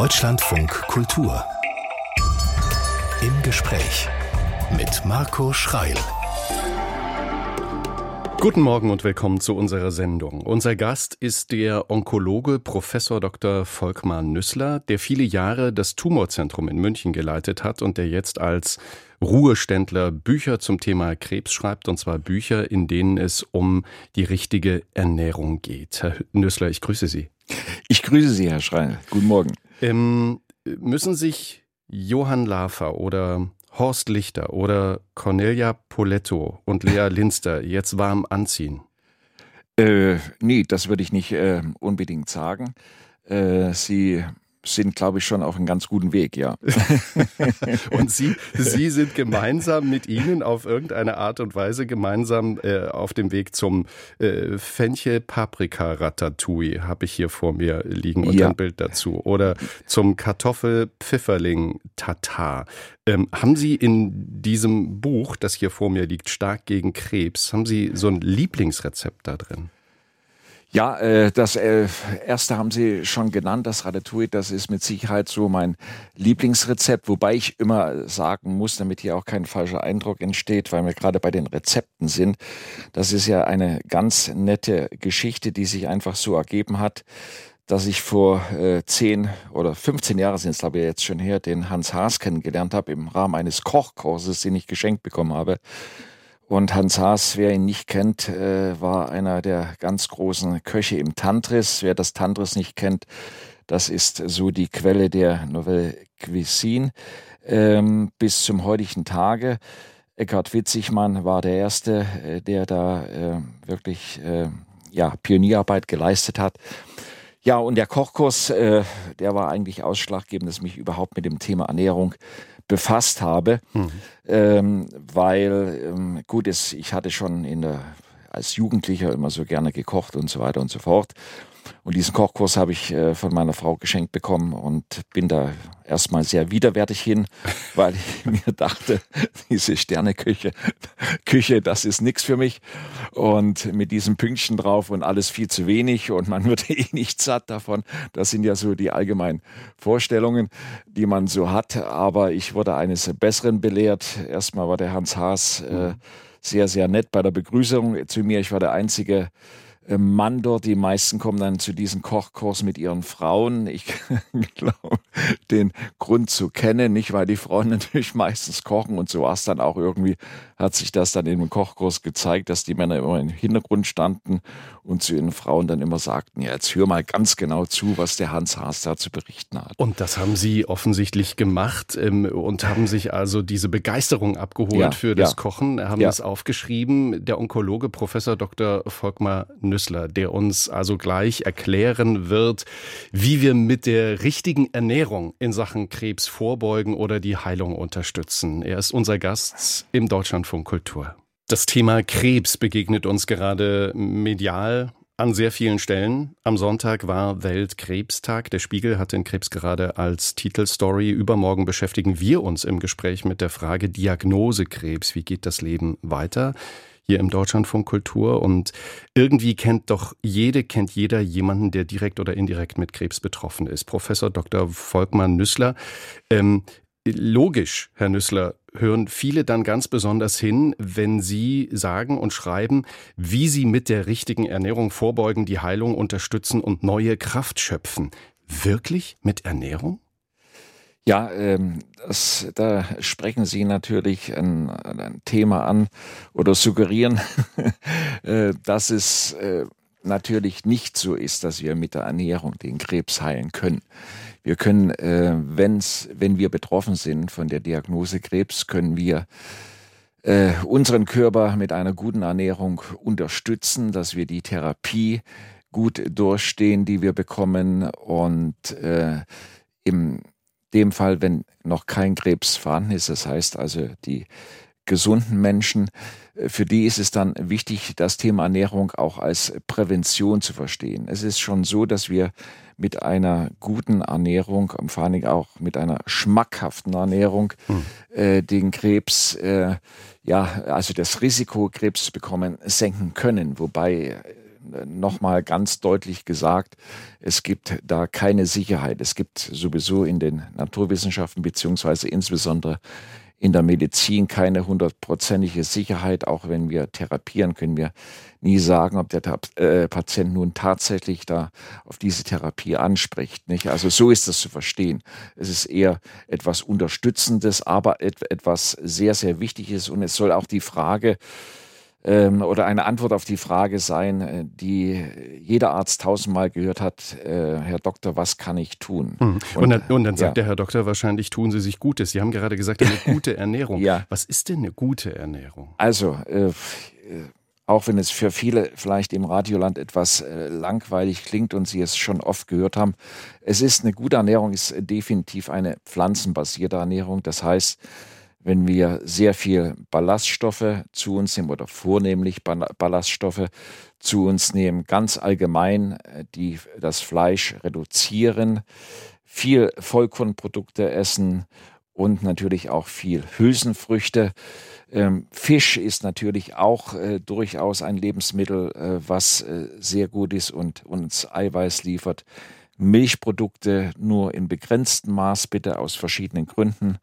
Deutschlandfunk Kultur. Im Gespräch mit Marco Schreil. Guten Morgen und willkommen zu unserer Sendung. Unser Gast ist der Onkologe Professor Dr. Volkmar Nüssler, der viele Jahre das Tumorzentrum in München geleitet hat und der jetzt als Ruheständler Bücher zum Thema Krebs schreibt, und zwar Bücher, in denen es um die richtige Ernährung geht. Herr Nüssler, ich grüße Sie. Ich grüße Sie, Herr Schreiner. Guten Morgen. Ähm, müssen sich Johann Lafer oder Horst Lichter oder Cornelia Poletto und Lea Linster jetzt warm anziehen? Äh, nee, das würde ich nicht äh, unbedingt sagen. Äh, sie sind, glaube ich, schon auf einem ganz guten Weg, ja. und Sie, Sie sind gemeinsam mit Ihnen auf irgendeine Art und Weise gemeinsam äh, auf dem Weg zum äh, Fenchel-Paprika-Ratatouille, habe ich hier vor mir liegen und ja. ein Bild dazu. Oder zum Kartoffel-Pfifferling-Tatar. Ähm, haben Sie in diesem Buch, das hier vor mir liegt, Stark gegen Krebs, haben Sie so ein Lieblingsrezept da drin? Ja, äh, das äh, erste haben Sie schon genannt, das Ratatouille, das ist mit Sicherheit so mein Lieblingsrezept, wobei ich immer sagen muss, damit hier auch kein falscher Eindruck entsteht, weil wir gerade bei den Rezepten sind, das ist ja eine ganz nette Geschichte, die sich einfach so ergeben hat, dass ich vor äh, 10 oder 15 Jahren sind es glaube ich jetzt schon her, den Hans Haas kennengelernt habe im Rahmen eines Kochkurses, den ich geschenkt bekommen habe. Und Hans Haas, wer ihn nicht kennt, äh, war einer der ganz großen Köche im Tantris. Wer das Tantris nicht kennt, das ist so die Quelle der Nouvelle Cuisine ähm, bis zum heutigen Tage. Eckhard Witzigmann war der Erste, äh, der da äh, wirklich äh, ja, Pionierarbeit geleistet hat. Ja, und der Kochkurs, äh, der war eigentlich ausschlaggebend, dass mich überhaupt mit dem Thema Ernährung befasst habe, mhm. ähm, weil ähm, gut ist, ich hatte schon in der als Jugendlicher immer so gerne gekocht und so weiter und so fort. Und diesen Kochkurs habe ich äh, von meiner Frau geschenkt bekommen und bin da erstmal sehr widerwärtig hin, weil ich mir dachte, diese Sterneküche, Küche, das ist nichts für mich. Und mit diesem Pünktchen drauf und alles viel zu wenig und man wird eh nicht satt davon. Das sind ja so die allgemeinen Vorstellungen, die man so hat. Aber ich wurde eines Besseren belehrt. Erstmal war der Hans Haas äh, sehr, sehr nett bei der Begrüßung zu mir. Ich war der einzige Mann dort. Die meisten kommen dann zu diesem Kochkurs mit ihren Frauen. Ich glaube, den Grund zu kennen, nicht weil die Frauen natürlich meistens kochen und so war es dann auch irgendwie, hat sich das dann in dem Kochkurs gezeigt, dass die Männer immer im Hintergrund standen und zu ihren Frauen dann immer sagten, ja, jetzt hör mal ganz genau zu, was der Hans Haas da zu berichten hat. Und das haben Sie offensichtlich gemacht ähm, und haben sich also diese Begeisterung abgeholt ja, für das ja. Kochen, haben ja. es aufgeschrieben. Der Onkologe Professor Dr. Volkmar Nüssel Rösler, der uns also gleich erklären wird, wie wir mit der richtigen Ernährung in Sachen Krebs vorbeugen oder die Heilung unterstützen. Er ist unser Gast im Deutschlandfunk Kultur. Das Thema Krebs begegnet uns gerade medial an sehr vielen Stellen. Am Sonntag war Weltkrebstag. Der Spiegel hat den Krebs gerade als Titelstory. Übermorgen beschäftigen wir uns im Gespräch mit der Frage Diagnose Krebs. Wie geht das Leben weiter? Hier im Deutschlandfunk Kultur und irgendwie kennt doch jede, kennt jeder jemanden, der direkt oder indirekt mit Krebs betroffen ist. Professor Dr. Volkmar Nüssler. Ähm, logisch, Herr Nüssler, hören viele dann ganz besonders hin, wenn Sie sagen und schreiben, wie Sie mit der richtigen Ernährung vorbeugen, die Heilung unterstützen und neue Kraft schöpfen. Wirklich mit Ernährung? Ja, ähm, das, da sprechen Sie natürlich ein, ein Thema an oder suggerieren, äh, dass es äh, natürlich nicht so ist, dass wir mit der Ernährung den Krebs heilen können. Wir können, äh, wenn's, wenn wir betroffen sind von der Diagnose Krebs, können wir äh, unseren Körper mit einer guten Ernährung unterstützen, dass wir die Therapie gut durchstehen, die wir bekommen und äh, im dem Fall, wenn noch kein Krebs vorhanden ist, das heißt also die gesunden Menschen, äh, für die ist es dann wichtig, das Thema Ernährung auch als Prävention zu verstehen. Es ist schon so, dass wir mit einer guten Ernährung, vor allen Dingen auch mit einer schmackhaften Ernährung, hm. äh, den Krebs, äh, ja, also das Risiko, Krebs zu bekommen, senken können. Wobei nochmal ganz deutlich gesagt, es gibt da keine Sicherheit. Es gibt sowieso in den Naturwissenschaften beziehungsweise insbesondere in der Medizin keine hundertprozentige Sicherheit. Auch wenn wir therapieren, können wir nie sagen, ob der äh, Patient nun tatsächlich da auf diese Therapie anspricht. Nicht? Also so ist das zu verstehen. Es ist eher etwas Unterstützendes, aber et etwas sehr, sehr Wichtiges. Und es soll auch die Frage ähm, oder eine Antwort auf die Frage sein, äh, die jeder Arzt tausendmal gehört hat, äh, Herr Doktor, was kann ich tun? Mhm. Und, und, dann, und, dann, sagt ja. der Herr Doktor wahrscheinlich, tun Sie sich Gutes. Sie haben gerade gesagt, eine gute Ernährung. ja. Was ist denn eine gute Ernährung? Also, äh, auch wenn es für viele vielleicht im Radioland etwas äh, langweilig klingt und Sie es schon oft gehört haben, es ist eine gute Ernährung, ist definitiv eine pflanzenbasierte Ernährung. Das heißt, wenn wir sehr viel Ballaststoffe zu uns nehmen oder vornehmlich Ballaststoffe zu uns nehmen, ganz allgemein äh, die das Fleisch reduzieren, viel Vollkornprodukte essen und natürlich auch viel Hülsenfrüchte. Ähm, Fisch ist natürlich auch äh, durchaus ein Lebensmittel, äh, was äh, sehr gut ist und uns Eiweiß liefert. Milchprodukte nur in begrenztem Maß, bitte aus verschiedenen Gründen.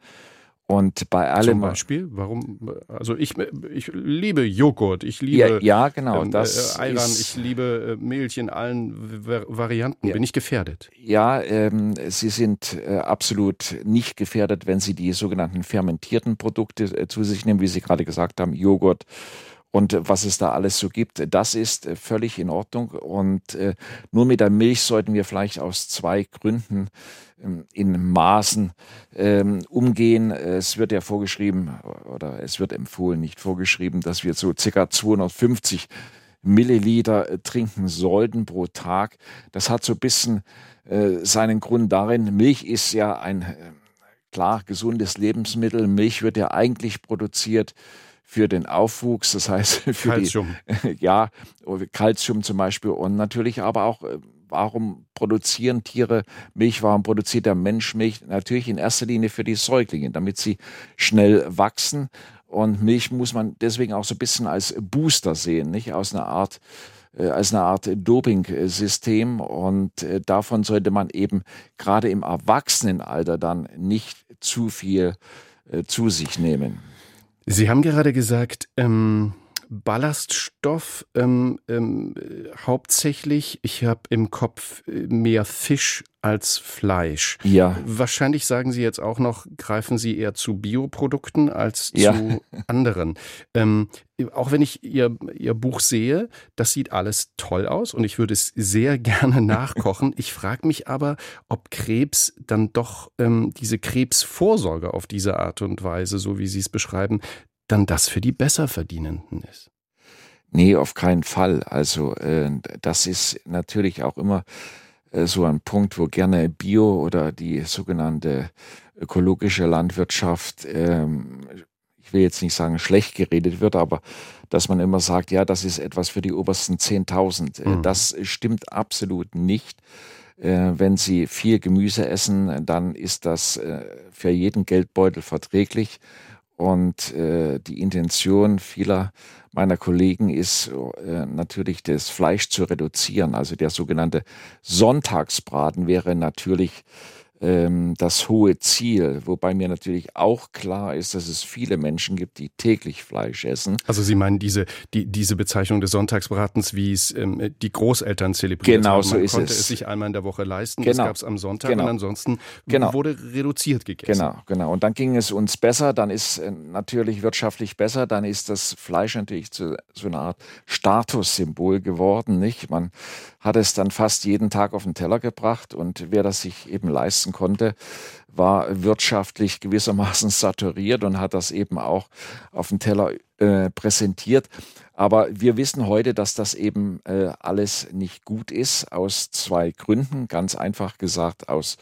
Und bei allem. Zum Beispiel? Warum? Also ich, ich liebe Joghurt, ich liebe ja, ja genau, ähm, das äh, Ayran, ich liebe äh, Milch in allen Varianten. Ja. Bin ich gefährdet? Ja, ähm, Sie sind äh, absolut nicht gefährdet, wenn Sie die sogenannten fermentierten Produkte äh, zu sich nehmen, wie Sie gerade gesagt haben, Joghurt und was es da alles so gibt, das ist äh, völlig in Ordnung. Und äh, nur mit der Milch sollten wir vielleicht aus zwei Gründen ähm, in Maßen ähm, umgehen. Es wird ja vorgeschrieben oder es wird empfohlen, nicht vorgeschrieben, dass wir so circa 250 Milliliter äh, trinken sollten pro Tag. Das hat so ein bisschen äh, seinen Grund darin, Milch ist ja ein äh, klar gesundes Lebensmittel. Milch wird ja eigentlich produziert für den Aufwuchs, das heißt für Calcium. die ja Calcium zum Beispiel und natürlich aber auch äh, warum produzieren Tiere Milch, warum produziert der Mensch Milch? Natürlich in erster Linie für die Säuglinge, damit sie schnell wachsen. Und Milch muss man deswegen auch so ein bisschen als Booster sehen, nicht aus einer Art äh, als eine Art Doping-System und äh, davon sollte man eben gerade im Erwachsenenalter dann nicht zu viel zu sich nehmen. Sie haben gerade gesagt, ähm, Ballaststoff ähm, ähm, hauptsächlich. Ich habe im Kopf äh, mehr Fisch als Fleisch. Ja. Wahrscheinlich sagen Sie jetzt auch noch, greifen Sie eher zu Bioprodukten als ja. zu anderen. Ähm, auch wenn ich Ihr, Ihr Buch sehe, das sieht alles toll aus und ich würde es sehr gerne nachkochen. Ich frage mich aber, ob Krebs dann doch ähm, diese Krebsvorsorge auf diese Art und Weise, so wie Sie es beschreiben, dann das für die Besserverdienenden ist. Nee, auf keinen Fall. Also äh, das ist natürlich auch immer äh, so ein Punkt, wo gerne Bio oder die sogenannte ökologische Landwirtschaft, ähm, ich will jetzt nicht sagen schlecht geredet wird, aber dass man immer sagt, ja, das ist etwas für die obersten 10.000. Äh, mhm. Das stimmt absolut nicht. Äh, wenn Sie viel Gemüse essen, dann ist das äh, für jeden Geldbeutel verträglich. Und äh, die Intention vieler meiner Kollegen ist äh, natürlich das Fleisch zu reduzieren. Also der sogenannte Sonntagsbraten wäre natürlich ähm, das hohe Ziel, wobei mir natürlich auch klar ist, dass es viele Menschen gibt, die täglich Fleisch essen. Also Sie meinen diese, die, diese Bezeichnung des Sonntagsbratens, wie es ähm, die Großeltern zelebriert genau haben. so ist konnte es. es sich einmal in der Woche leisten, genau. das gab es am Sonntag genau. und ansonsten genau. wurde reduziert gegessen. Genau, genau. Und dann ging es uns besser, dann ist äh, natürlich wirtschaftlich besser, dann ist das Fleisch natürlich zu so einer Art Statussymbol geworden, nicht? Man hat es dann fast jeden Tag auf den Teller gebracht und wer das sich eben leisten konnte, war wirtschaftlich gewissermaßen saturiert und hat das eben auch auf dem Teller äh, präsentiert. Aber wir wissen heute, dass das eben äh, alles nicht gut ist, aus zwei Gründen. Ganz einfach gesagt, aus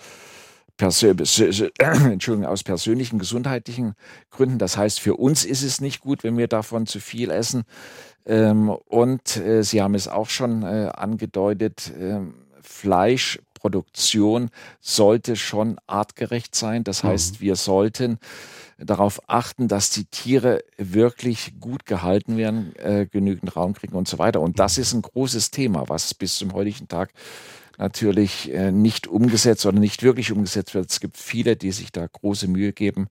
Persö Entschuldigung, aus persönlichen gesundheitlichen Gründen. Das heißt, für uns ist es nicht gut, wenn wir davon zu viel essen. Ähm, und äh, Sie haben es auch schon äh, angedeutet, äh, Fleisch Produktion sollte schon artgerecht sein. Das heißt, mhm. wir sollten darauf achten, dass die Tiere wirklich gut gehalten werden, äh, genügend Raum kriegen und so weiter. Und das ist ein großes Thema, was bis zum heutigen Tag natürlich äh, nicht umgesetzt oder nicht wirklich umgesetzt wird. Es gibt viele, die sich da große Mühe geben.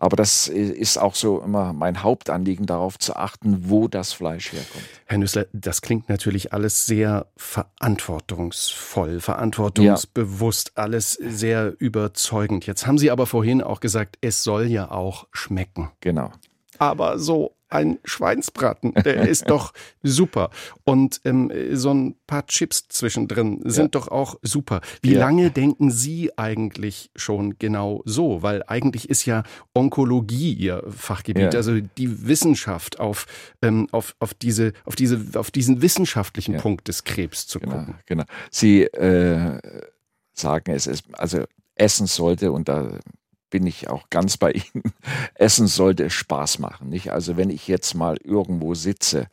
Aber das ist auch so immer mein Hauptanliegen, darauf zu achten, wo das Fleisch herkommt. Herr Nüssler, das klingt natürlich alles sehr verantwortungsvoll, verantwortungsbewusst, ja. alles sehr überzeugend. Jetzt haben Sie aber vorhin auch gesagt, es soll ja auch schmecken. Genau. Aber so ein Schweinsbraten, der ist doch super. Und ähm, so ein paar Chips zwischendrin sind ja. doch auch super. Wie ja. lange denken Sie eigentlich schon genau so? Weil eigentlich ist ja Onkologie Ihr Fachgebiet, ja. also die Wissenschaft auf, ähm, auf, auf, diese, auf, diese, auf diesen wissenschaftlichen Punkt des Krebs zu genau, gucken. Genau. Sie äh, sagen es, ist, also essen sollte, und da bin ich auch ganz bei Ihnen. Essen sollte Spaß machen, nicht? Also wenn ich jetzt mal irgendwo sitze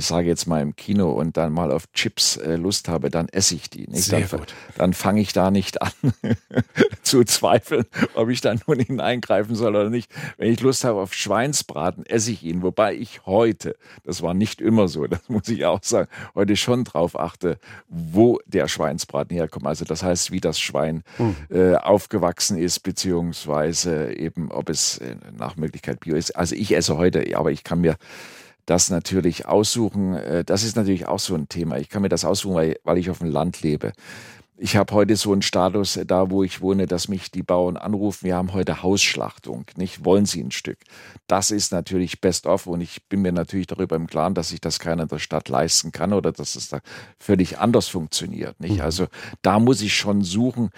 ich sage jetzt mal im Kino und dann mal auf Chips äh, Lust habe, dann esse ich die. Nicht? Sehr dann, gut. Dann fange ich da nicht an zu zweifeln, ob ich da nun hineingreifen soll oder nicht. Wenn ich Lust habe auf Schweinsbraten, esse ich ihn. Wobei ich heute, das war nicht immer so, das muss ich auch sagen, heute schon drauf achte, wo der Schweinsbraten herkommt. Also das heißt, wie das Schwein mhm. äh, aufgewachsen ist, beziehungsweise eben, ob es äh, nach Möglichkeit bio ist. Also ich esse heute, aber ich kann mir das natürlich aussuchen. Äh, das ist natürlich auch so ein Thema. Ich kann mir das aussuchen, weil, weil ich auf dem Land lebe. Ich habe heute so einen Status äh, da, wo ich wohne, dass mich die Bauern anrufen, wir haben heute Hausschlachtung, nicht? Wollen Sie ein Stück? Das ist natürlich best of und ich bin mir natürlich darüber im Klaren, dass sich das keiner in der Stadt leisten kann oder dass es da völlig anders funktioniert, nicht? Mhm. Also da muss ich schon suchen,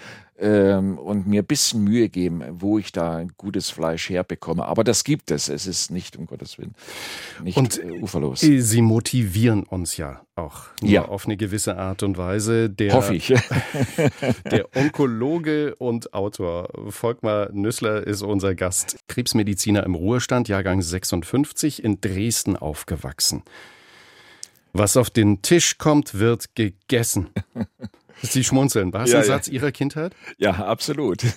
ähm, und mir ein bisschen Mühe geben, wo ich da gutes Fleisch herbekomme. Aber das gibt es. Es ist nicht, um Gottes Willen, nicht und äh, uferlos. Sie motivieren uns ja auch ja. auf eine gewisse Art und Weise. Der, Hoffe ich. der Onkologe und Autor Volkmar Nüssler ist unser Gast. Krebsmediziner im Ruhestand, Jahrgang 56, in Dresden aufgewachsen. Was auf den Tisch kommt, wird gegessen. Sie schmunzeln. War es ja, ein ja. Satz Ihrer Kindheit? Ja, absolut.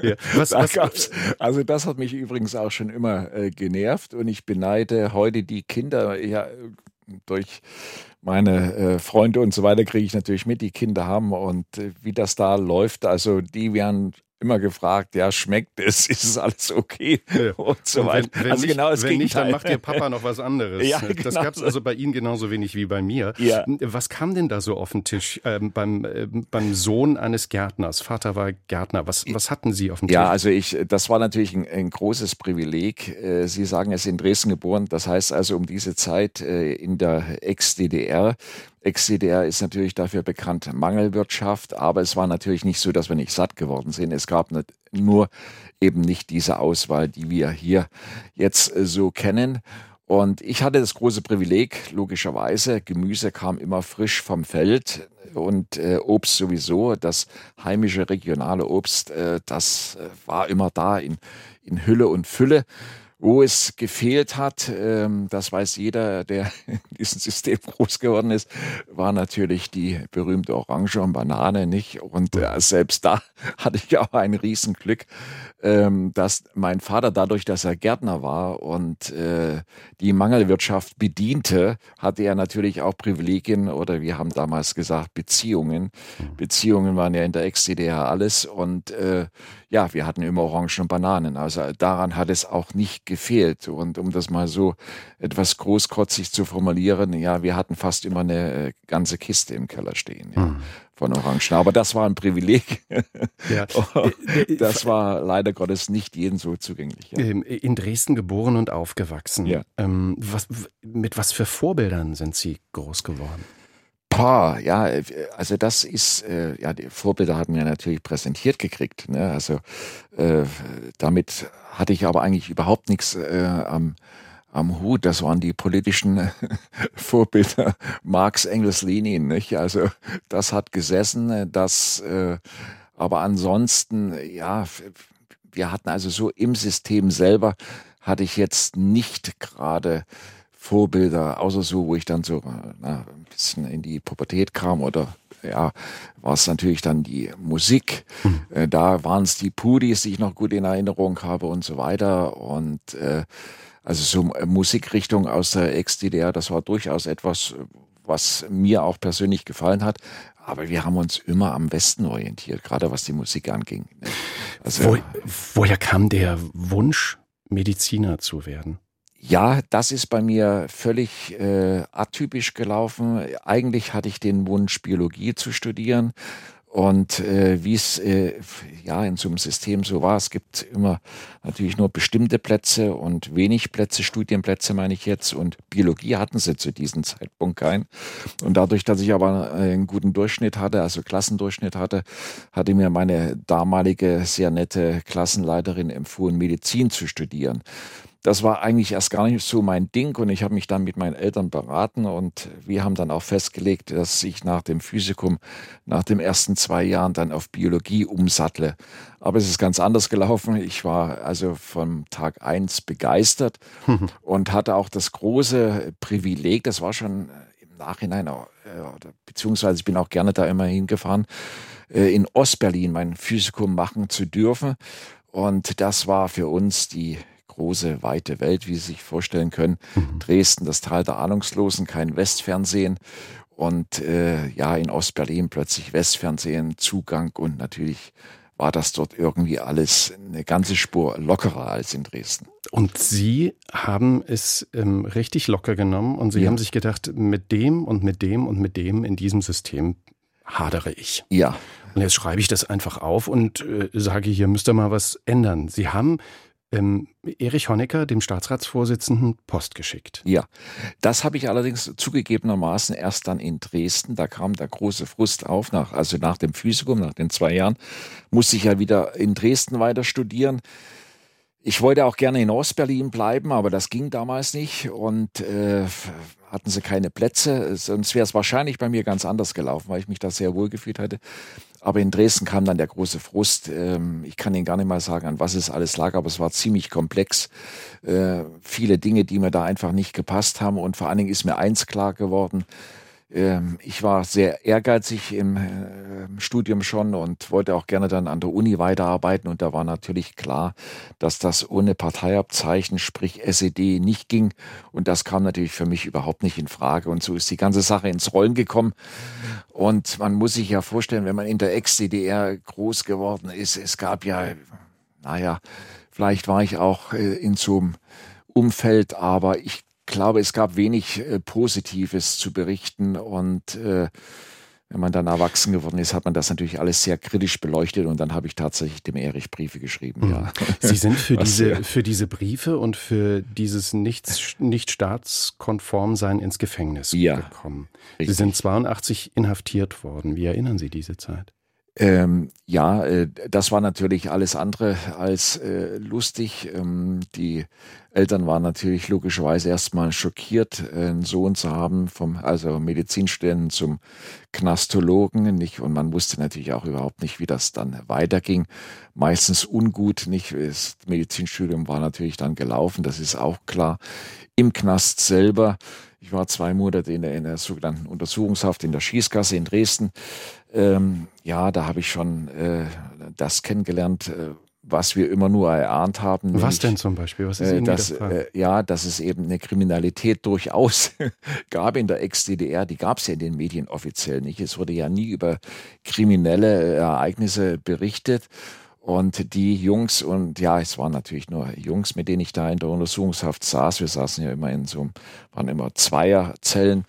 Ja. Was, da was, also das hat mich übrigens auch schon immer äh, genervt und ich beneide heute die Kinder ja durch meine äh, Freunde und so weiter kriege ich natürlich mit, die Kinder haben und äh, wie das da läuft. Also die werden immer gefragt, ja, schmeckt es, ist es alles okay ja. und so weiter. Wenn, wenn also nicht, genau das wenn Gegenteil. nicht, dann macht Ihr Papa noch was anderes. Ja, genau das gab es also bei Ihnen genauso wenig wie bei mir. Ja. Was kam denn da so auf den Tisch ähm, beim, äh, beim Sohn eines Gärtners? Vater war Gärtner. Was, was hatten Sie auf dem Tisch? Ja, also ich, das war natürlich ein, ein großes Privileg. Äh, Sie sagen, er ist in Dresden geboren. Das heißt also um diese Zeit äh, in der Ex-DDR Ex-DDR ist natürlich dafür bekannt, Mangelwirtschaft, aber es war natürlich nicht so, dass wir nicht satt geworden sind. Es gab nur eben nicht diese Auswahl, die wir hier jetzt äh, so kennen. Und ich hatte das große Privileg, logischerweise, Gemüse kam immer frisch vom Feld und äh, Obst sowieso. Das heimische regionale Obst, äh, das äh, war immer da in, in Hülle und Fülle. Wo es gefehlt hat, ähm, das weiß jeder, der in diesem System groß geworden ist, war natürlich die berühmte Orange und Banane, nicht? Und äh, selbst da hatte ich auch ein Riesenglück, ähm, dass mein Vater dadurch, dass er Gärtner war und äh, die Mangelwirtschaft bediente, hatte er natürlich auch Privilegien oder wir haben damals gesagt Beziehungen. Mhm. Beziehungen waren ja in der Ex-DDR alles und äh, ja, wir hatten immer Orangen und Bananen. Also daran hat es auch nicht gefehlt. Und um das mal so etwas großkotzig zu formulieren, ja, wir hatten fast immer eine äh, ganze Kiste im Keller stehen. Ja. Mhm von Orangen. Aber das war ein Privileg. Ja. das war leider Gottes nicht jedem so zugänglich. Ja. Ähm, in Dresden geboren und aufgewachsen. Ja. Ähm, was, mit was für Vorbildern sind Sie groß geworden? Boah, ja, also das ist, äh, ja, die Vorbilder hatten wir natürlich präsentiert gekriegt. Ne? Also äh, damit hatte ich aber eigentlich überhaupt nichts äh, am, am Hut. Das waren die politischen Vorbilder Marx, Engels, Lenin. Nicht? Also das hat gesessen. Das, äh, aber ansonsten, ja, wir hatten also so im System selber hatte ich jetzt nicht gerade Vorbilder, außer so, wo ich dann so na, ein bisschen in die Pubertät kam oder ja, war es natürlich dann die Musik. Mhm. Äh, da waren es die Pudis, die ich noch gut in Erinnerung habe und so weiter. Und äh, also so äh, Musikrichtung aus der Ex-DDR, das war durchaus etwas, was mir auch persönlich gefallen hat. Aber wir haben uns immer am Westen orientiert, gerade was die Musik anging. Ne? Also, Wo, woher kam der Wunsch, Mediziner zu werden? Ja, das ist bei mir völlig äh, atypisch gelaufen. Eigentlich hatte ich den Wunsch, Biologie zu studieren. Und äh, wie es äh, ja in so einem System so war, es gibt immer natürlich nur bestimmte Plätze und wenig Plätze, Studienplätze meine ich jetzt. Und Biologie hatten sie zu diesem Zeitpunkt keinen. Und dadurch, dass ich aber einen guten Durchschnitt hatte, also Klassendurchschnitt hatte, hatte mir meine damalige sehr nette Klassenleiterin empfohlen, Medizin zu studieren das war eigentlich erst gar nicht so mein Ding und ich habe mich dann mit meinen Eltern beraten und wir haben dann auch festgelegt, dass ich nach dem Physikum, nach den ersten zwei Jahren dann auf Biologie umsattle. Aber es ist ganz anders gelaufen. Ich war also vom Tag eins begeistert und hatte auch das große Privileg, das war schon im Nachhinein, äh, beziehungsweise ich bin auch gerne da immer hingefahren, äh, in Ostberlin mein Physikum machen zu dürfen. Und das war für uns die große, weite Welt, wie Sie sich vorstellen können. Mhm. Dresden, das Tal der Ahnungslosen, kein Westfernsehen. Und äh, ja, in Ostberlin plötzlich Westfernsehen, Zugang und natürlich war das dort irgendwie alles eine ganze Spur lockerer als in Dresden. Und Sie haben es ähm, richtig locker genommen und Sie ja. haben sich gedacht, mit dem und mit dem und mit dem in diesem System hadere ich. Ja. Und jetzt schreibe ich das einfach auf und äh, sage, hier müsste mal was ändern. Sie haben ähm, Erich Honecker, dem Staatsratsvorsitzenden, Post geschickt. Ja, das habe ich allerdings zugegebenermaßen erst dann in Dresden. Da kam der große Frust auf, nach, also nach dem Physikum, nach den zwei Jahren, musste ich ja wieder in Dresden weiter studieren. Ich wollte auch gerne in Ostberlin bleiben, aber das ging damals nicht und äh, hatten sie keine Plätze. Sonst wäre es wahrscheinlich bei mir ganz anders gelaufen, weil ich mich da sehr wohl gefühlt hätte. Aber in Dresden kam dann der große Frust. Ähm, ich kann Ihnen gar nicht mal sagen, an was es alles lag, aber es war ziemlich komplex. Äh, viele Dinge, die mir da einfach nicht gepasst haben. Und vor allen Dingen ist mir eins klar geworden. Ähm, ich war sehr ehrgeizig im äh, Studium schon und wollte auch gerne dann an der Uni weiterarbeiten. Und da war natürlich klar, dass das ohne Parteiabzeichen, sprich SED, nicht ging. Und das kam natürlich für mich überhaupt nicht in Frage. Und so ist die ganze Sache ins Rollen gekommen. Und man muss sich ja vorstellen, wenn man in der Ex-DDR groß geworden ist, es gab ja, naja, vielleicht war ich auch äh, in so einem Umfeld, aber ich glaube, es gab wenig äh, Positives zu berichten und äh, wenn man dann erwachsen geworden ist, hat man das natürlich alles sehr kritisch beleuchtet und dann habe ich tatsächlich dem Erich Briefe geschrieben. Ja. Sie sind für diese, für diese Briefe und für dieses nicht, nicht staatskonform sein ins Gefängnis ja, gekommen. Richtig. Sie sind 82 inhaftiert worden. Wie erinnern Sie diese Zeit? Ähm, ja, äh, das war natürlich alles andere als äh, lustig. Ähm, die Eltern waren natürlich logischerweise erstmal schockiert, äh, einen Sohn zu haben, vom also Medizinstudenten zum Knastologen, nicht? Und man wusste natürlich auch überhaupt nicht, wie das dann weiterging. Meistens ungut, nicht? Das Medizinstudium war natürlich dann gelaufen, das ist auch klar. Im Knast selber ich war zwei Monate in der, in der sogenannten Untersuchungshaft in der Schießgasse in Dresden. Ähm, ja, da habe ich schon äh, das kennengelernt, äh, was wir immer nur erahnt haben. Was nämlich, denn zum Beispiel? Was ist äh, dass, äh, Ja, dass es eben eine Kriminalität durchaus gab in der Ex-DDR. Die gab es ja in den Medien offiziell nicht. Es wurde ja nie über kriminelle Ereignisse berichtet. Und die Jungs und ja, es waren natürlich nur Jungs, mit denen ich da in der Untersuchungshaft saß. Wir saßen ja immer in so, waren immer Zweierzellen. Äh,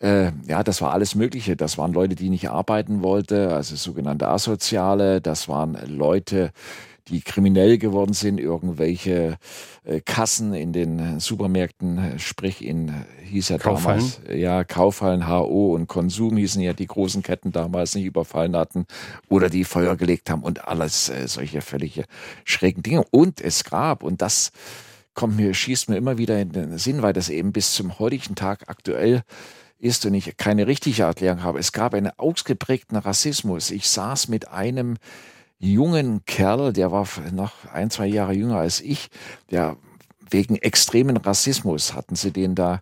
ja, das war alles Mögliche. Das waren Leute, die nicht arbeiten wollten, also sogenannte Asoziale. Das waren Leute, die kriminell geworden sind, irgendwelche äh, Kassen in den Supermärkten, sprich in, hieß ja Kaufhallen. damals, ja, Kaufhallen, HO und Konsum hießen ja die großen Ketten damals nicht überfallen hatten oder die Feuer gelegt haben und alles äh, solche völlige schrägen Dinge. Und es gab, und das kommt mir, schießt mir immer wieder in den Sinn, weil das eben bis zum heutigen Tag aktuell ist und ich keine richtige Erklärung habe. Es gab einen ausgeprägten Rassismus. Ich saß mit einem jungen Kerl, der war noch ein, zwei Jahre jünger als ich, der wegen extremen Rassismus hatten sie den da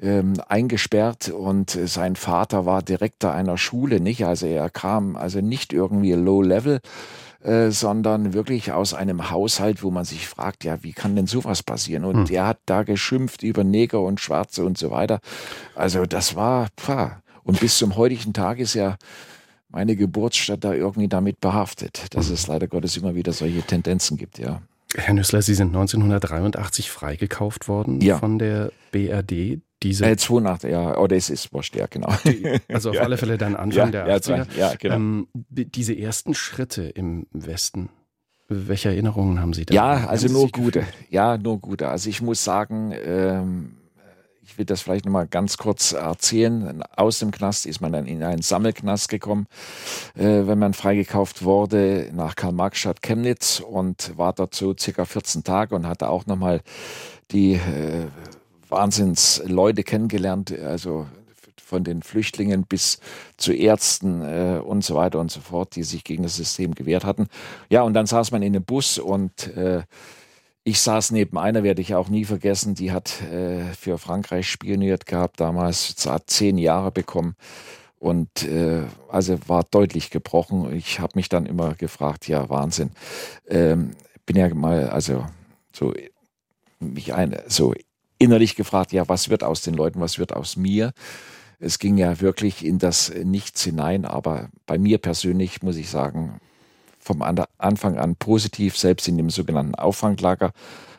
ähm, eingesperrt und sein Vater war Direktor einer Schule, nicht? Also er kam also nicht irgendwie low level, äh, sondern wirklich aus einem Haushalt, wo man sich fragt, ja, wie kann denn sowas passieren? Und hm. er hat da geschimpft über Neger und Schwarze und so weiter. Also das war, pah. und bis zum heutigen Tag ist ja meine Geburtsstadt da irgendwie damit behaftet, dass hm. es leider Gottes immer wieder solche Tendenzen gibt, ja. Herr Nüssler, Sie sind 1983 freigekauft worden ja. von der BRD. Diese äh, 82, ja, oder es ist wurscht, ja, genau. Die, also auf ja. alle Fälle dann Anfang ja, der 80er. Ja, genau. Ähm, diese ersten Schritte im Westen, welche Erinnerungen haben Sie da? Ja, also nur gute. Ja, nur gute. Also ich muss sagen, ähm, ich will das vielleicht nochmal ganz kurz erzählen. Aus dem Knast ist man dann in einen Sammelknast gekommen, äh, wenn man freigekauft wurde, nach Karl-Marx-Stadt Chemnitz und war dort so circa 14 Tage und hatte auch nochmal die äh, Wahnsinnsleute kennengelernt, also von den Flüchtlingen bis zu Ärzten äh, und so weiter und so fort, die sich gegen das System gewehrt hatten. Ja, und dann saß man in einem Bus und äh, ich saß neben einer, werde ich auch nie vergessen, die hat äh, für Frankreich spioniert gehabt, damals hat zehn Jahre bekommen und äh, also war deutlich gebrochen. Ich habe mich dann immer gefragt, ja Wahnsinn, ähm, bin ja mal also so mich ein, so innerlich gefragt, ja was wird aus den Leuten, was wird aus mir? Es ging ja wirklich in das Nichts hinein, aber bei mir persönlich muss ich sagen, vom Anfang an positiv, selbst in dem sogenannten Auffanglager.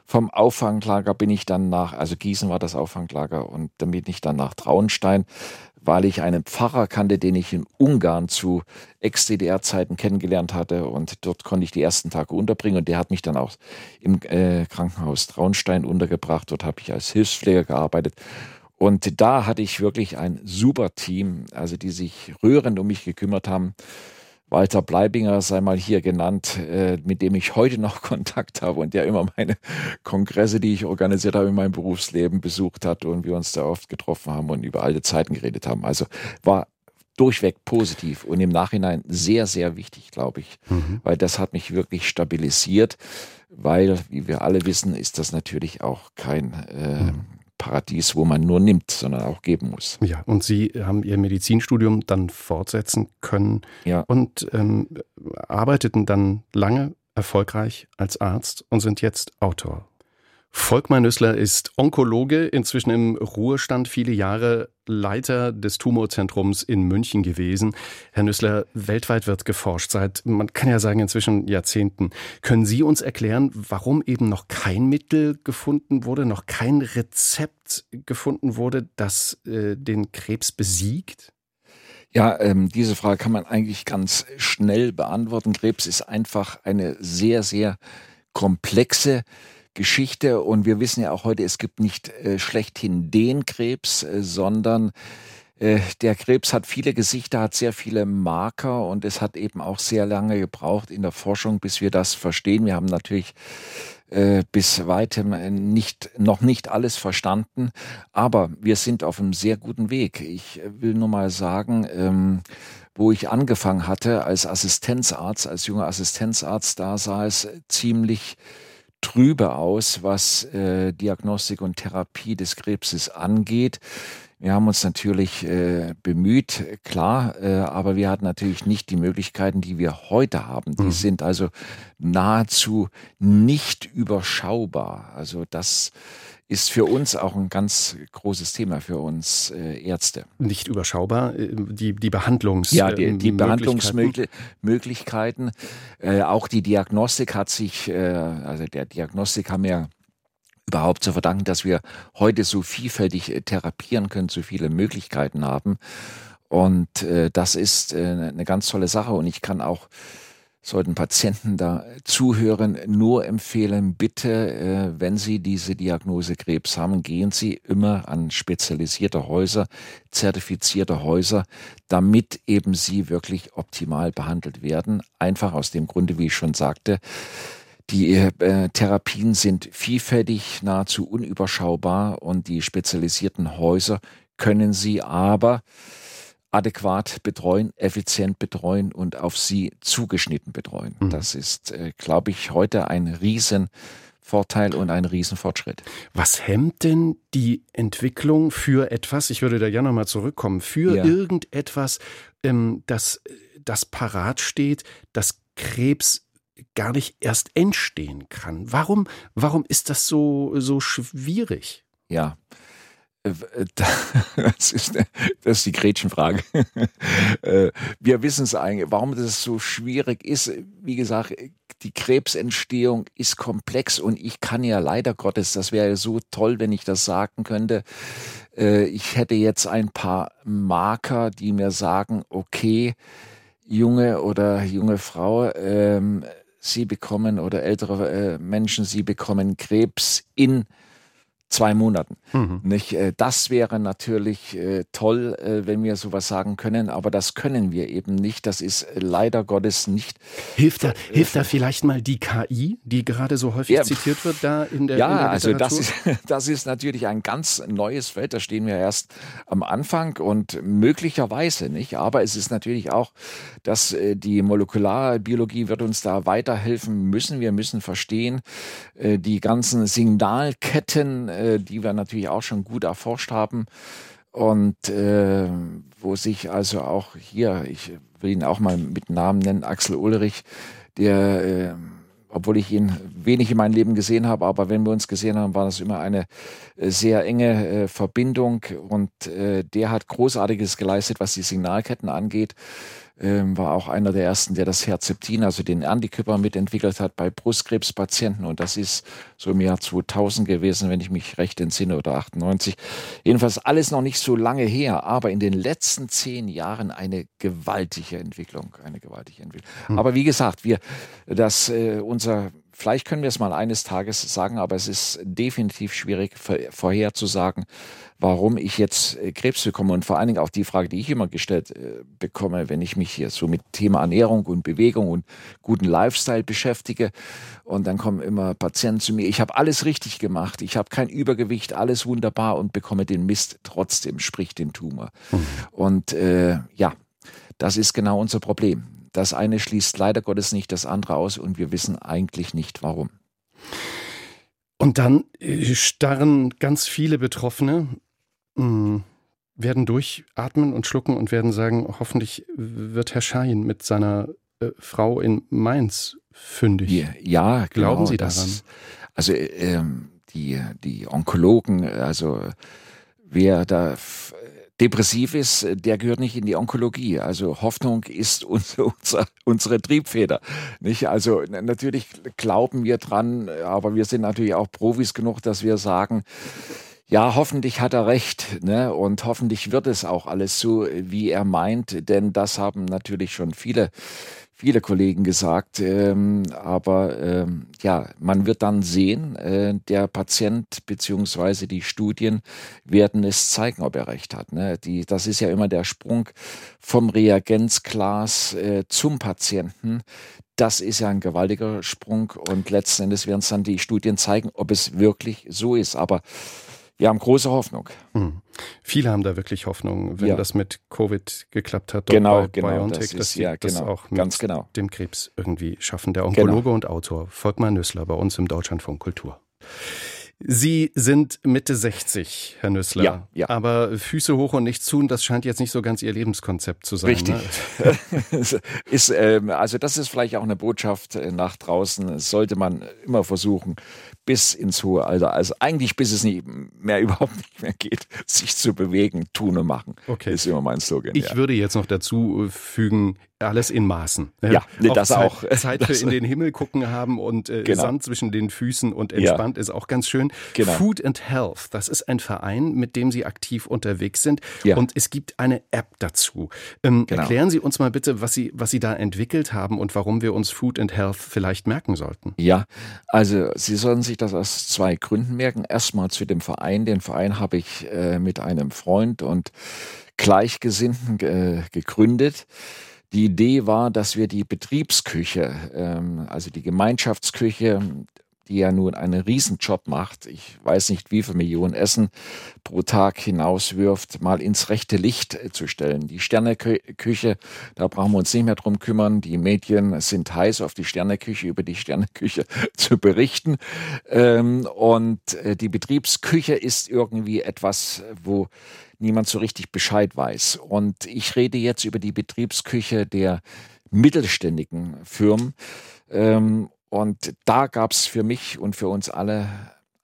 Vom Auffanglager bin ich dann nach, also Gießen war das Auffanglager und dann bin ich dann nach Traunstein, weil ich einen Pfarrer kannte, den ich in Ungarn zu Ex-DDR-Zeiten kennengelernt hatte und dort konnte ich die ersten Tage unterbringen und der hat mich dann auch im äh, Krankenhaus Traunstein untergebracht. Dort habe ich als Hilfspfleger gearbeitet und da hatte ich wirklich ein super Team, also die sich rührend um mich gekümmert haben. Walter Bleibinger sei mal hier genannt, äh, mit dem ich heute noch Kontakt habe und der immer meine Kongresse, die ich organisiert habe in meinem Berufsleben, besucht hat und wir uns da oft getroffen haben und über alte Zeiten geredet haben. Also war durchweg positiv und im Nachhinein sehr, sehr wichtig, glaube ich, mhm. weil das hat mich wirklich stabilisiert, weil, wie wir alle wissen, ist das natürlich auch kein äh, mhm. Paradies, wo man nur nimmt, sondern auch geben muss. Ja, und Sie haben Ihr Medizinstudium dann fortsetzen können ja. und ähm, arbeiteten dann lange erfolgreich als Arzt und sind jetzt Autor. Volkmar Nüssler ist Onkologe, inzwischen im Ruhestand, viele Jahre Leiter des Tumorzentrums in München gewesen. Herr Nüssler, weltweit wird geforscht seit, man kann ja sagen, inzwischen Jahrzehnten. Können Sie uns erklären, warum eben noch kein Mittel gefunden wurde, noch kein Rezept gefunden wurde, das äh, den Krebs besiegt? Ja, ähm, diese Frage kann man eigentlich ganz schnell beantworten. Krebs ist einfach eine sehr, sehr komplexe Geschichte. Und wir wissen ja auch heute, es gibt nicht äh, schlechthin den Krebs, äh, sondern äh, der Krebs hat viele Gesichter, hat sehr viele Marker und es hat eben auch sehr lange gebraucht in der Forschung, bis wir das verstehen. Wir haben natürlich äh, bis weitem nicht, noch nicht alles verstanden, aber wir sind auf einem sehr guten Weg. Ich will nur mal sagen, ähm, wo ich angefangen hatte als Assistenzarzt, als junger Assistenzarzt, da sah es ziemlich trübe aus, was äh, Diagnostik und Therapie des Krebses angeht. Wir haben uns natürlich äh, bemüht, klar, äh, aber wir hatten natürlich nicht die Möglichkeiten, die wir heute haben. Die mhm. sind also nahezu nicht überschaubar. Also das ist für uns auch ein ganz großes Thema für uns äh, Ärzte. Nicht überschaubar, äh, die, die Behandlungs Ja, die, die Behandlungsmöglichkeiten, äh, auch die Diagnostik hat sich, äh, also der Diagnostik haben ja überhaupt zu verdanken, dass wir heute so vielfältig äh, therapieren können, so viele Möglichkeiten haben. Und äh, das ist äh, eine ganz tolle Sache. Und ich kann auch sollten Patienten da zuhören, nur empfehlen, bitte, äh, wenn Sie diese Diagnose Krebs haben, gehen Sie immer an spezialisierte Häuser, zertifizierte Häuser, damit eben Sie wirklich optimal behandelt werden. Einfach aus dem Grunde, wie ich schon sagte, die äh, Therapien sind vielfältig, nahezu unüberschaubar und die spezialisierten Häuser können sie aber adäquat betreuen, effizient betreuen und auf sie zugeschnitten betreuen. Mhm. Das ist, äh, glaube ich, heute ein riesen Vorteil und ein Riesenfortschritt. Was hemmt denn die Entwicklung für etwas, ich würde da gerne nochmal zurückkommen, für ja. irgendetwas, ähm, das, das parat steht, das Krebs gar nicht erst entstehen kann? Warum, warum ist das so, so schwierig? Ja, das ist, das ist die Gretchenfrage. Äh, wir wissen es eigentlich, warum das so schwierig ist. Wie gesagt, die Krebsentstehung ist komplex und ich kann ja leider Gottes, das wäre so toll, wenn ich das sagen könnte. Äh, ich hätte jetzt ein paar Marker, die mir sagen, okay, junge oder junge Frau, ähm, Sie bekommen oder ältere äh, Menschen, Sie bekommen Krebs in zwei Monaten. Mhm. Nicht? Äh, das wäre natürlich äh, toll, äh, wenn wir sowas sagen können, aber das können wir eben nicht. Das ist leider Gottes nicht. Hilft da, hilft da vielleicht mal die KI, die gerade so häufig ja, zitiert wird, da in der Ja, in der also das ist, das ist natürlich ein ganz neues Feld. Da stehen wir erst am Anfang und möglicherweise nicht. Aber es ist natürlich auch, dass die Molekularbiologie wird uns da weiterhelfen müssen. Wir müssen verstehen, die ganzen Signalketten, äh, die wir natürlich auch schon gut erforscht haben. Und äh, wo sich also auch hier, ich will ihn auch mal mit Namen nennen, Axel Ulrich, der, äh, obwohl ich ihn wenig in meinem Leben gesehen habe, aber wenn wir uns gesehen haben, war das immer eine äh, sehr enge äh, Verbindung. Und äh, der hat Großartiges geleistet, was die Signalketten angeht ähm, war auch einer der ersten, der das Herzeptin, also den Antikörper mitentwickelt hat bei Brustkrebspatienten. Und das ist so im Jahr 2000 gewesen, wenn ich mich recht entsinne, oder 98. Jedenfalls alles noch nicht so lange her, aber in den letzten zehn Jahren eine gewaltige Entwicklung, eine gewaltige Entwicklung. Hm. Aber wie gesagt, wir, das, äh, unser Vielleicht können wir es mal eines Tages sagen, aber es ist definitiv schwierig vorherzusagen, warum ich jetzt äh, Krebs bekomme. Und vor allen Dingen auch die Frage, die ich immer gestellt äh, bekomme, wenn ich mich hier so mit Thema Ernährung und Bewegung und guten Lifestyle beschäftige. Und dann kommen immer Patienten zu mir, ich habe alles richtig gemacht, ich habe kein Übergewicht, alles wunderbar und bekomme den Mist trotzdem, sprich den Tumor. Mhm. Und äh, ja, das ist genau unser Problem. Das eine schließt leider Gottes nicht das andere aus und wir wissen eigentlich nicht warum. Und dann äh, starren ganz viele Betroffene, hm, werden durchatmen und schlucken und werden sagen, hoffentlich wird Herr Schein mit seiner äh, Frau in Mainz fündig. Ja, ja glauben genau, Sie daran? Das, also ähm, die, die Onkologen, also wer da depressiv ist, der gehört nicht in die Onkologie. Also Hoffnung ist unser, unser, unsere Triebfeder. Nicht? Also natürlich glauben wir dran, aber wir sind natürlich auch Profis genug, dass wir sagen, ja, hoffentlich hat er recht, ne? Und hoffentlich wird es auch alles so, wie er meint, denn das haben natürlich schon viele viele Kollegen gesagt. Ähm, aber ähm, ja, man wird dann sehen, äh, der Patient beziehungsweise die Studien werden es zeigen, ob er recht hat. Ne? Die, das ist ja immer der Sprung vom Reagenzglas äh, zum Patienten. Das ist ja ein gewaltiger Sprung und letzten Endes werden es dann die Studien zeigen, ob es wirklich so ist. Aber wir haben große Hoffnung. Hm. Viele haben da wirklich Hoffnung, wenn ja. das mit Covid geklappt hat. Genau, bei genau. BioNTech, das ist, dass sie ja, das genau, auch mit ganz genau. dem Krebs irgendwie schaffen. Der Onkologe genau. und Autor Volkmar Nüssler bei uns im Deutschlandfunk Kultur. Sie sind Mitte 60, Herr Nüssler. Ja, ja. Aber Füße hoch und nichts tun, das scheint jetzt nicht so ganz Ihr Lebenskonzept zu sein. Richtig. Ne? ist, ähm, also das ist vielleicht auch eine Botschaft äh, nach draußen. Das sollte man immer versuchen, bis ins hohe Alter, also eigentlich bis es nicht mehr überhaupt nicht mehr geht, sich zu bewegen, tun und machen. Okay. Ist immer mein Slogan. Ich ja. würde jetzt noch dazu fügen, alles in Maßen. Ja, nee, auch das Zeit, auch. Zeit für in den Himmel gucken haben und äh, genau. Sand zwischen den Füßen und entspannt ja. ist auch ganz schön. Genau. Food and Health, das ist ein Verein, mit dem Sie aktiv unterwegs sind. Ja. Und es gibt eine App dazu. Ähm, genau. Erklären Sie uns mal bitte, was Sie, was Sie da entwickelt haben und warum wir uns Food and Health vielleicht merken sollten. Ja, also Sie sollen sich das aus zwei Gründen merken. Erstmal zu dem Verein. Den Verein habe ich äh, mit einem Freund und Gleichgesinnten äh, gegründet. Die Idee war, dass wir die Betriebsküche, ähm, also die Gemeinschaftsküche, die ja nun einen Riesenjob macht, ich weiß nicht, wie viele Millionen Essen pro Tag hinauswirft, mal ins rechte Licht äh, zu stellen. Die Sterneküche, da brauchen wir uns nicht mehr drum kümmern. Die Medien sind heiß auf die Sterneküche, über die Sterneküche zu berichten. Ähm, und äh, die Betriebsküche ist irgendwie etwas, wo niemand so richtig Bescheid weiß. Und ich rede jetzt über die Betriebsküche der mittelständigen Firmen. Ähm, und da gab es für mich und für uns alle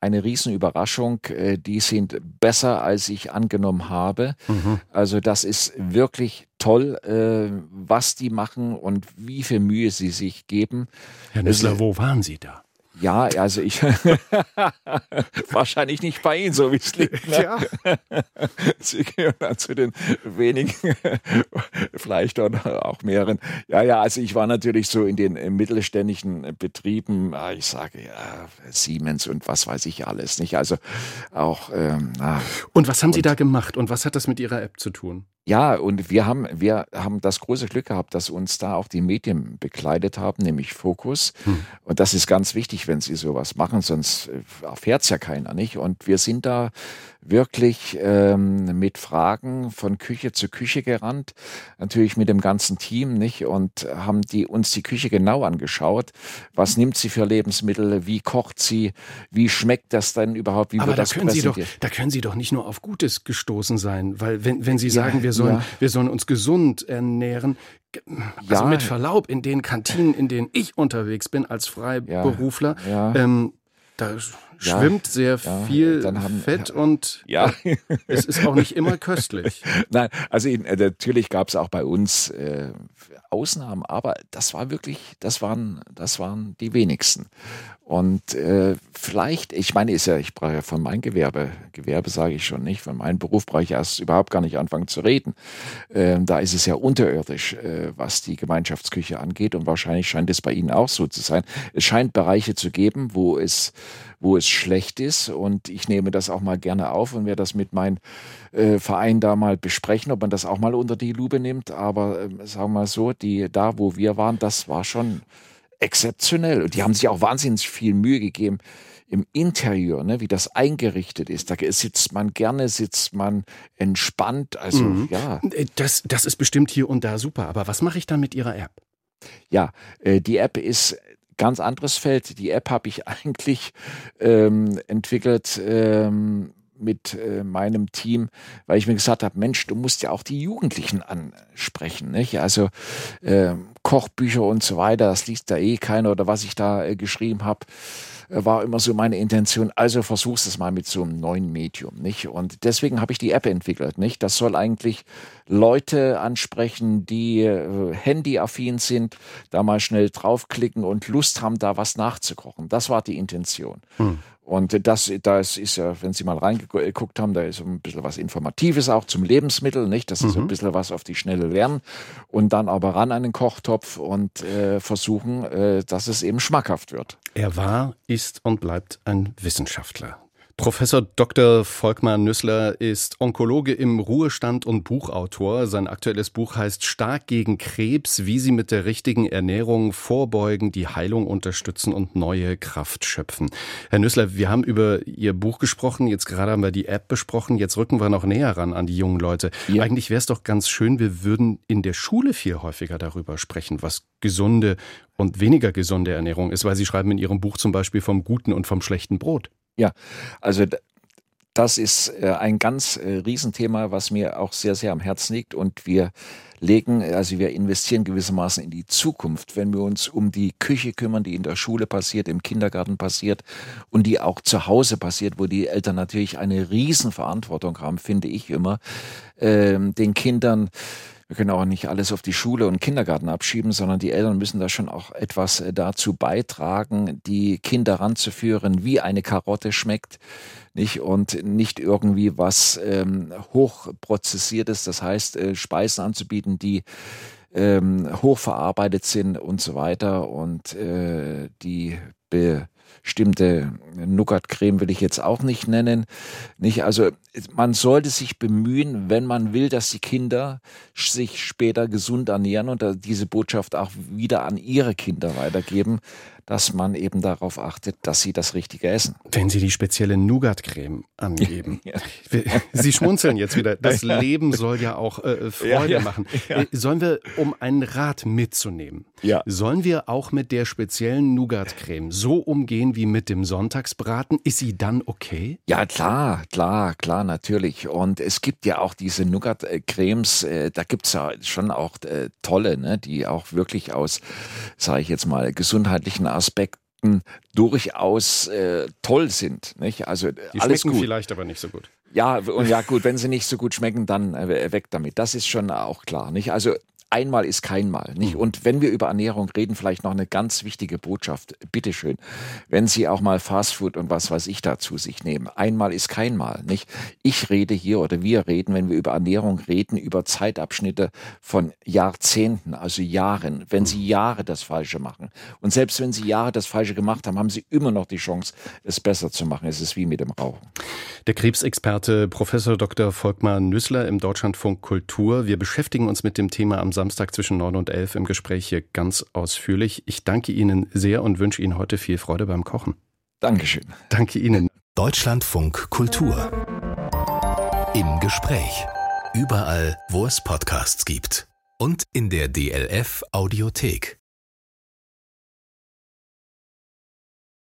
eine Riesenüberraschung. Äh, die sind besser, als ich angenommen habe. Mhm. Also das ist wirklich toll, äh, was die machen und wie viel Mühe sie sich geben. Herr Nüssler, wo waren Sie da? Ja, also ich wahrscheinlich nicht bei Ihnen, so wie es liegt. Ne? Ja. Sie gehören dann zu den wenigen, vielleicht auch mehreren. Ja, ja, also ich war natürlich so in den mittelständischen Betrieben, ah, ich sage ja, Siemens und was weiß ich alles nicht. Also auch. Ähm, na, und was haben Sie da gemacht und was hat das mit Ihrer App zu tun? Ja, und wir haben, wir haben das große Glück gehabt, dass uns da auch die Medien bekleidet haben, nämlich Fokus. Hm. Und das ist ganz wichtig, wenn sie sowas machen, sonst äh, erfährt es ja keiner, nicht? Und wir sind da wirklich ähm, mit Fragen von Küche zu Küche gerannt, natürlich mit dem ganzen Team, nicht? Und haben die uns die Küche genau angeschaut. Was nimmt sie für Lebensmittel? Wie kocht sie? Wie schmeckt das denn überhaupt? Wie Aber wird da das können Sie doch, da können Sie doch nicht nur auf Gutes gestoßen sein, weil wenn, wenn Sie sagen, ja, wir sollen, ja. wir sollen uns gesund ernähren, also ja. mit Verlaub, in den Kantinen, in denen ich unterwegs bin als Freiberufler, ähm, da schwimmt sehr viel haben, Fett und ja. Äh, es ist auch nicht immer köstlich. Nein, also äh, natürlich gab es auch bei uns äh, Ausnahmen, aber das war wirklich, das waren, das waren die wenigsten. Und äh, vielleicht, ich meine, ist ja, ich brauche ja von meinem Gewerbe, Gewerbe sage ich schon nicht, von meinem Beruf brauche ich erst überhaupt gar nicht anfangen zu reden. Ähm, da ist es ja unterirdisch, äh, was die Gemeinschaftsküche angeht und wahrscheinlich scheint es bei Ihnen auch so zu sein. Es scheint Bereiche zu geben, wo es, wo es schlecht ist und ich nehme das auch mal gerne auf und werde das mit meinem äh, Verein da mal besprechen, ob man das auch mal unter die Lupe nimmt. Aber äh, sagen wir mal so, die da, wo wir waren, das war schon exzeptionell. Und die haben sich auch wahnsinnig viel Mühe gegeben im Interieur, ne, wie das eingerichtet ist. Da sitzt man gerne, sitzt man entspannt. Also mhm. ja. Äh, das, das ist bestimmt hier und da super. Aber was mache ich dann mit Ihrer App? Ja, äh, die App ist ganz anderes Feld. Die App habe ich eigentlich ähm, entwickelt. Ähm, mit äh, meinem Team, weil ich mir gesagt habe, Mensch, du musst ja auch die Jugendlichen ansprechen. Nicht? Also äh, Kochbücher und so weiter, das liest da eh keiner oder was ich da äh, geschrieben habe war immer so meine Intention. Also versuchst es mal mit so einem neuen Medium, nicht? Und deswegen habe ich die App entwickelt, nicht? Das soll eigentlich Leute ansprechen, die äh, handyaffin sind, da mal schnell draufklicken und Lust haben, da was nachzukochen. Das war die Intention. Hm. Und das, das ist ja, wenn Sie mal reingeguckt haben, da ist ein bisschen was Informatives auch zum Lebensmittel, nicht? Das ist mhm. ein bisschen was auf die Schnelle lernen und dann aber ran an den Kochtopf und äh, versuchen, äh, dass es eben schmackhaft wird. Er war, ist und bleibt ein Wissenschaftler. Professor Dr. Volkmar Nüssler ist Onkologe im Ruhestand und Buchautor. Sein aktuelles Buch heißt Stark gegen Krebs, wie Sie mit der richtigen Ernährung vorbeugen, die Heilung unterstützen und neue Kraft schöpfen. Herr Nüssler, wir haben über Ihr Buch gesprochen, jetzt gerade haben wir die App besprochen, jetzt rücken wir noch näher ran an die jungen Leute. Ja. Eigentlich wäre es doch ganz schön, wir würden in der Schule viel häufiger darüber sprechen, was gesunde und weniger gesunde Ernährung ist, weil Sie schreiben in Ihrem Buch zum Beispiel vom guten und vom schlechten Brot. Ja, also das ist äh, ein ganz äh, Riesenthema, was mir auch sehr, sehr am Herzen liegt. Und wir legen, also wir investieren gewissermaßen in die Zukunft, wenn wir uns um die Küche kümmern, die in der Schule passiert, im Kindergarten passiert und die auch zu Hause passiert, wo die Eltern natürlich eine Riesenverantwortung haben, finde ich immer, ähm, den Kindern wir können auch nicht alles auf die Schule und Kindergarten abschieben, sondern die Eltern müssen da schon auch etwas äh, dazu beitragen, die Kinder ranzuführen, wie eine Karotte schmeckt, nicht? Und nicht irgendwie was ähm, hochprozessiertes, das heißt äh, Speisen anzubieten, die ähm, hochverarbeitet sind und so weiter. Und äh, die be bestimmte Nougat-Creme will ich jetzt auch nicht nennen. Nicht, also man sollte sich bemühen, wenn man will, dass die Kinder sich später gesund ernähren und diese Botschaft auch wieder an ihre Kinder weitergeben, dass man eben darauf achtet, dass sie das Richtige essen. Wenn Sie die spezielle Nougat-Creme angeben. ja. Sie schmunzeln jetzt wieder. Das Leben soll ja auch äh, Freude ja, ja, machen. Äh, sollen wir, um einen Rat mitzunehmen, sollen wir auch mit der speziellen Nougat-Creme so umgehen wie mit dem Sonntagsbraten? Ist sie dann okay? Ja, klar, klar, klar, natürlich. Und es gibt ja auch diese Nougat-Cremes, äh, da gibt es ja schon auch äh, tolle, ne, die auch wirklich aus, sage ich jetzt mal, gesundheitlichen Aspekten durchaus äh, toll sind. Nicht? Also die alles schmecken gut. vielleicht aber nicht so gut. Ja, und ja gut, wenn sie nicht so gut schmecken, dann äh, weg damit. Das ist schon auch klar. Nicht? Also einmal ist kein Mal. Nicht? Mhm. Und wenn wir über Ernährung reden, vielleicht noch eine ganz wichtige Botschaft. Bitteschön, wenn Sie auch mal Fastfood und was weiß ich dazu sich nehmen. Einmal ist kein Mal. Nicht? Ich rede hier oder wir reden, wenn wir über Ernährung reden, über Zeitabschnitte von Jahrzehnten, also Jahren. Wenn Sie Jahre das Falsche machen. Und selbst wenn Sie Jahre das Falsche gemacht haben, haben Sie immer noch die Chance, es besser zu machen. Es ist wie mit dem Rauchen. Der Krebsexperte Professor Dr. Volkmar Nüssler im Deutschlandfunk Kultur. Wir beschäftigen uns mit dem Thema am Samstag zwischen 9 und 11 im Gespräch hier ganz ausführlich. Ich danke Ihnen sehr und wünsche Ihnen heute viel Freude beim Kochen. Dankeschön. Danke Ihnen. Deutschlandfunk Kultur. Im Gespräch. Überall, wo es Podcasts gibt. Und in der DLF Audiothek.